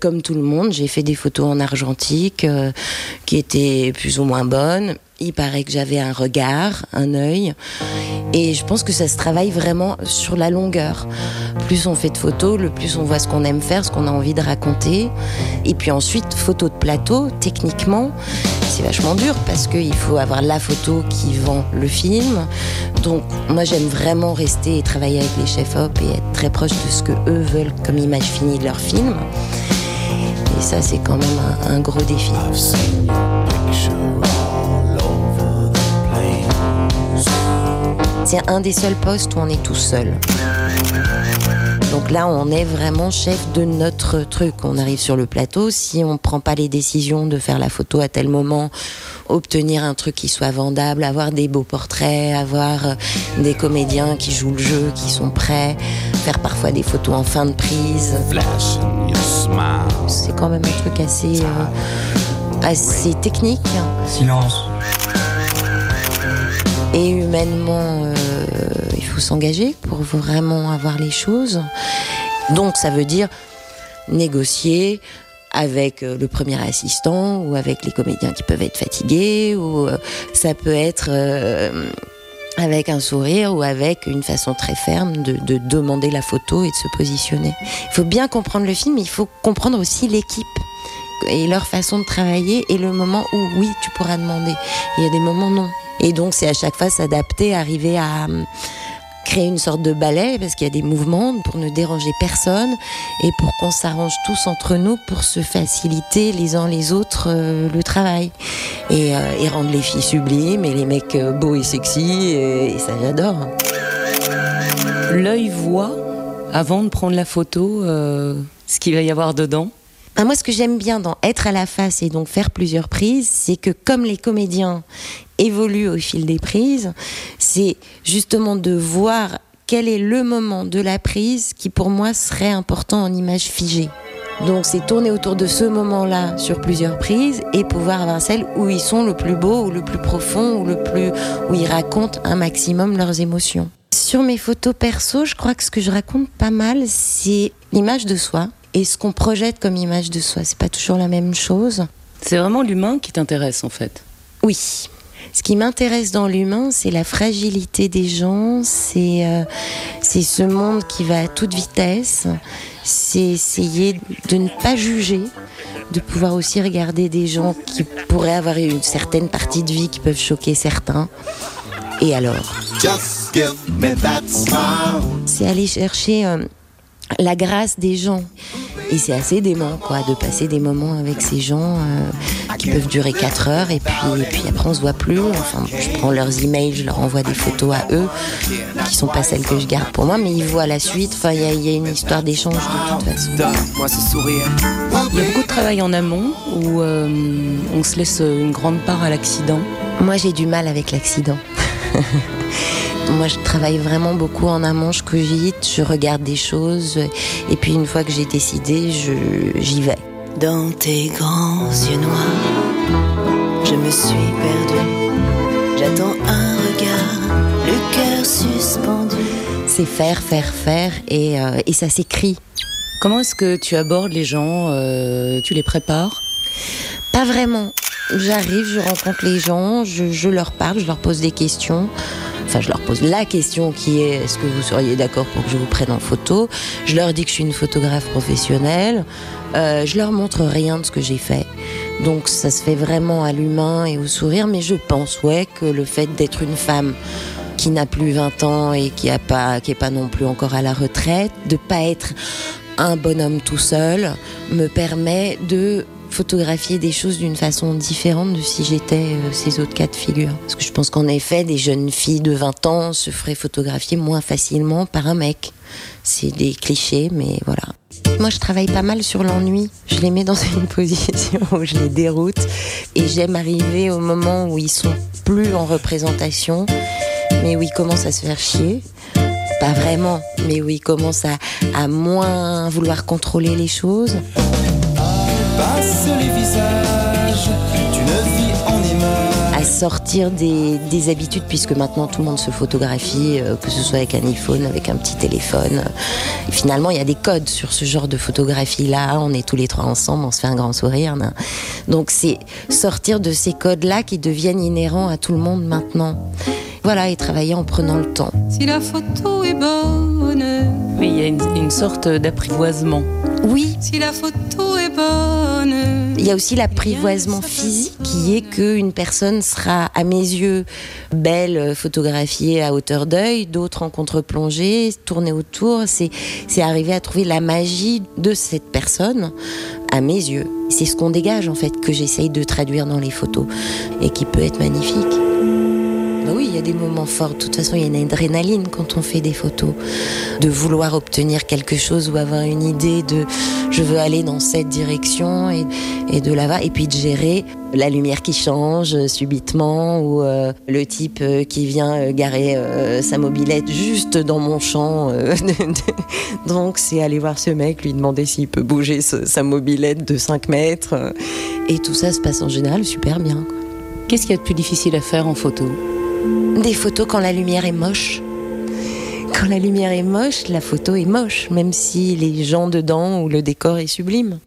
Comme tout le monde, j'ai fait des photos en argentique euh, qui étaient plus ou moins bonnes. Il paraît que j'avais un regard, un œil. Et je pense que ça se travaille vraiment sur la longueur. Plus on fait de photos, le plus on voit ce qu'on aime faire, ce qu'on a envie de raconter. Et puis ensuite, photo de plateau, techniquement, c'est vachement dur parce qu'il faut avoir la photo qui vend le film. Donc moi j'aime vraiment rester et travailler avec les chefs-op et être très proche de ce que eux veulent comme image finie de leur film. Et ça, c'est quand même un, un gros défi. C'est un des seuls postes où on est tout seul. Donc là, on est vraiment chef de notre truc. On arrive sur le plateau. Si on ne prend pas les décisions de faire la photo à tel moment, obtenir un truc qui soit vendable, avoir des beaux portraits, avoir euh, des comédiens qui jouent le jeu, qui sont prêts, faire parfois des photos en fin de prise. C'est quand même un truc assez, euh, assez technique. Silence. Et humainement, euh, il faut s'engager pour vraiment avoir les choses. Donc ça veut dire négocier avec euh, le premier assistant ou avec les comédiens qui peuvent être fatigués ou euh, ça peut être euh, avec un sourire ou avec une façon très ferme de, de demander la photo et de se positionner. Il faut bien comprendre le film, mais il faut comprendre aussi l'équipe et leur façon de travailler et le moment où oui tu pourras demander. Il y a des moments non. Et donc c'est à chaque fois s'adapter, arriver à hum, créer une sorte de ballet parce qu'il y a des mouvements pour ne déranger personne et pour qu'on s'arrange tous entre nous pour se faciliter les uns les autres euh, le travail et, euh, et rendre les filles sublimes et les mecs euh, beaux et sexy et, et ça j'adore. L'œil voit, avant de prendre la photo, euh, ce qu'il va y avoir dedans. Ah, moi, ce que j'aime bien dans être à la face et donc faire plusieurs prises, c'est que comme les comédiens évoluent au fil des prises, c'est justement de voir quel est le moment de la prise qui pour moi serait important en image figée. Donc c'est tourner autour de ce moment-là sur plusieurs prises et pouvoir avoir celle où ils sont le plus beau ou le plus profond ou le plus où ils racontent un maximum leurs émotions. Sur mes photos perso, je crois que ce que je raconte pas mal, c'est l'image de soi et ce qu'on projette comme image de soi. C'est pas toujours la même chose. C'est vraiment l'humain qui t'intéresse en fait. Oui. Ce qui m'intéresse dans l'humain, c'est la fragilité des gens, c'est euh, ce monde qui va à toute vitesse, c'est essayer de ne pas juger, de pouvoir aussi regarder des gens qui pourraient avoir une certaine partie de vie qui peuvent choquer certains. Et alors? C'est aller chercher euh, la grâce des gens. Et c'est assez dément, quoi, de passer des moments avec ces gens euh, qui peuvent durer 4 heures et puis, et puis après on se voit plus. Enfin, je prends leurs emails, je leur envoie des photos à eux, qui sont pas celles que je garde pour moi, mais ils voient la suite. Enfin, il y, y a une histoire d'échange de toute façon. Il y a beaucoup de travail en amont où euh, on se laisse une grande part à l'accident. Moi, j'ai du mal avec l'accident. Moi, je travaille vraiment beaucoup en amont, je cogite, je regarde des choses, et puis une fois que j'ai décidé, je- j'y vais. Dans tes grands yeux noirs, je me suis perdue. J'attends un regard, le cœur suspendu. C'est faire, faire, faire, et, euh, et ça s'écrit. Comment est-ce que tu abordes les gens euh, Tu les prépares? Pas vraiment. J'arrive, je rencontre les gens, je, je leur parle, je leur pose des questions. Enfin, je leur pose la question qui est est-ce que vous seriez d'accord pour que je vous prenne en photo? Je leur dis que je suis une photographe professionnelle. Euh, je leur montre rien de ce que j'ai fait. Donc ça se fait vraiment à l'humain et au sourire, mais je pense ouais que le fait d'être une femme qui n'a plus 20 ans et qui a pas est pas non plus encore à la retraite, de pas être un bonhomme tout seul me permet de photographier des choses d'une façon différente de si j'étais euh, ces autres cas de figure. Parce que je pense qu'en effet, des jeunes filles de 20 ans se feraient photographier moins facilement par un mec. C'est des clichés, mais voilà. Moi, je travaille pas mal sur l'ennui. Je les mets dans une position où je les déroute. Et j'aime arriver au moment où ils sont plus en représentation, mais où ils commencent à se faire chier. Pas vraiment, mais où ils commencent à, à moins vouloir contrôler les choses. Passe les visages d'une à sortir des, des, habitudes, puisque maintenant tout le monde se photographie, euh, que ce soit avec un iPhone, avec un petit téléphone. Et finalement, il y a des codes sur ce genre de photographie-là. On est tous les trois ensemble, on se fait un grand sourire. Donc c'est sortir de ces codes-là qui deviennent inhérents à tout le monde maintenant. Voilà, et travailler en prenant le temps. Si la photo est bonne. Oui, il y a une, une sorte d'apprivoisement. Oui. Si la photo est bonne. Il y a aussi l'apprivoisement physique qui est qu'une personne sera, à mes yeux, belle, photographiée à hauteur d'œil, d'autres en contre-plongée, tourner autour. C'est, c'est arriver à trouver la magie de cette personne, à mes yeux. C'est ce qu'on dégage, en fait, que j'essaye de traduire dans les photos et qui peut être magnifique. Il y a des moments forts. De toute façon, il y a une adrénaline quand on fait des photos. De vouloir obtenir quelque chose ou avoir une idée de je veux aller dans cette direction et, de là-bas. Et puis de gérer la lumière qui change subitement ou euh, le type euh, qui vient euh, garer sa mobilette juste dans mon champ. Donc c'est aller voir ce mec, lui demander s'il peut bouger sa mobilette de 5 mètres. Et tout ça se passe en général super bien. Qu'est-ce qu'il y a de plus difficile à faire en photo? Des photos quand la lumière est moche. Quand la lumière est moche, la photo est moche, même si les gens dedans ou le décor est sublime.